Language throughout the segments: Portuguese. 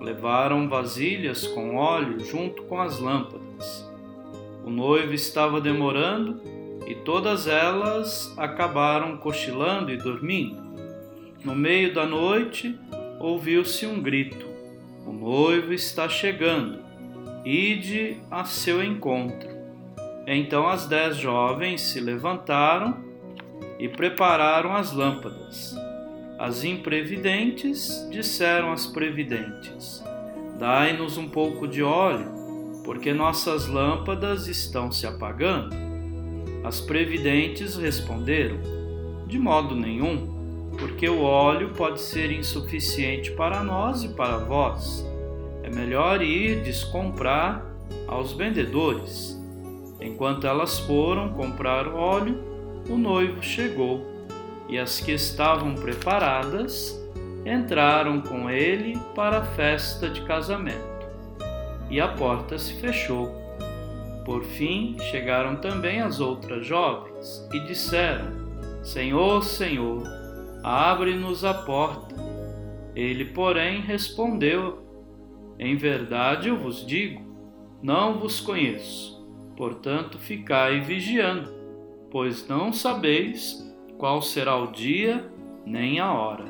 levaram vasilhas com óleo junto com as lâmpadas. O noivo estava demorando e todas elas acabaram cochilando e dormindo. No meio da noite ouviu-se um grito: O noivo está chegando, ide a seu encontro. Então as dez jovens se levantaram e prepararam as lâmpadas. As imprevidentes disseram às previdentes: Dai-nos um pouco de óleo, porque nossas lâmpadas estão se apagando. As previdentes responderam: De modo nenhum, porque o óleo pode ser insuficiente para nós e para vós. É melhor ir descomprar aos vendedores. Enquanto elas foram comprar óleo, o noivo chegou e as que estavam preparadas entraram com ele para a festa de casamento. E a porta se fechou. Por fim chegaram também as outras jovens e disseram: Senhor, Senhor, abre-nos a porta. Ele, porém, respondeu: Em verdade eu vos digo, não vos conheço. Portanto, ficai vigiando, pois não sabeis qual será o dia nem a hora.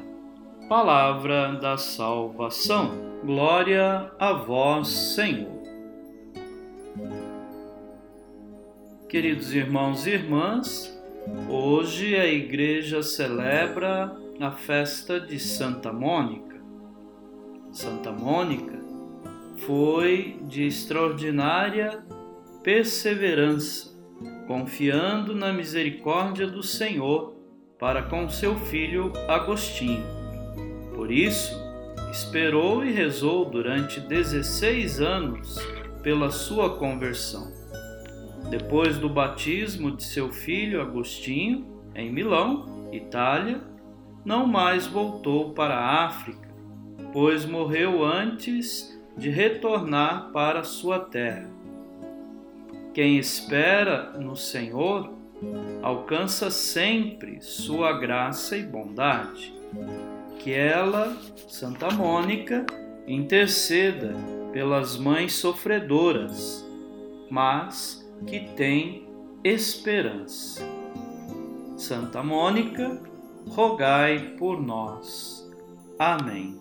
Palavra da salvação. Glória a vós, Senhor. Queridos irmãos e irmãs, hoje a igreja celebra a festa de Santa Mônica. Santa Mônica foi de extraordinária perseverança, confiando na misericórdia do Senhor para com seu filho Agostinho. Por isso, esperou e rezou durante 16 anos pela sua conversão. Depois do batismo de seu filho Agostinho, em Milão, Itália, não mais voltou para a África, pois morreu antes de retornar para sua terra. Quem espera no Senhor alcança sempre sua graça e bondade. Que ela, Santa Mônica, interceda pelas mães sofredoras, mas que tem esperança. Santa Mônica, rogai por nós. Amém.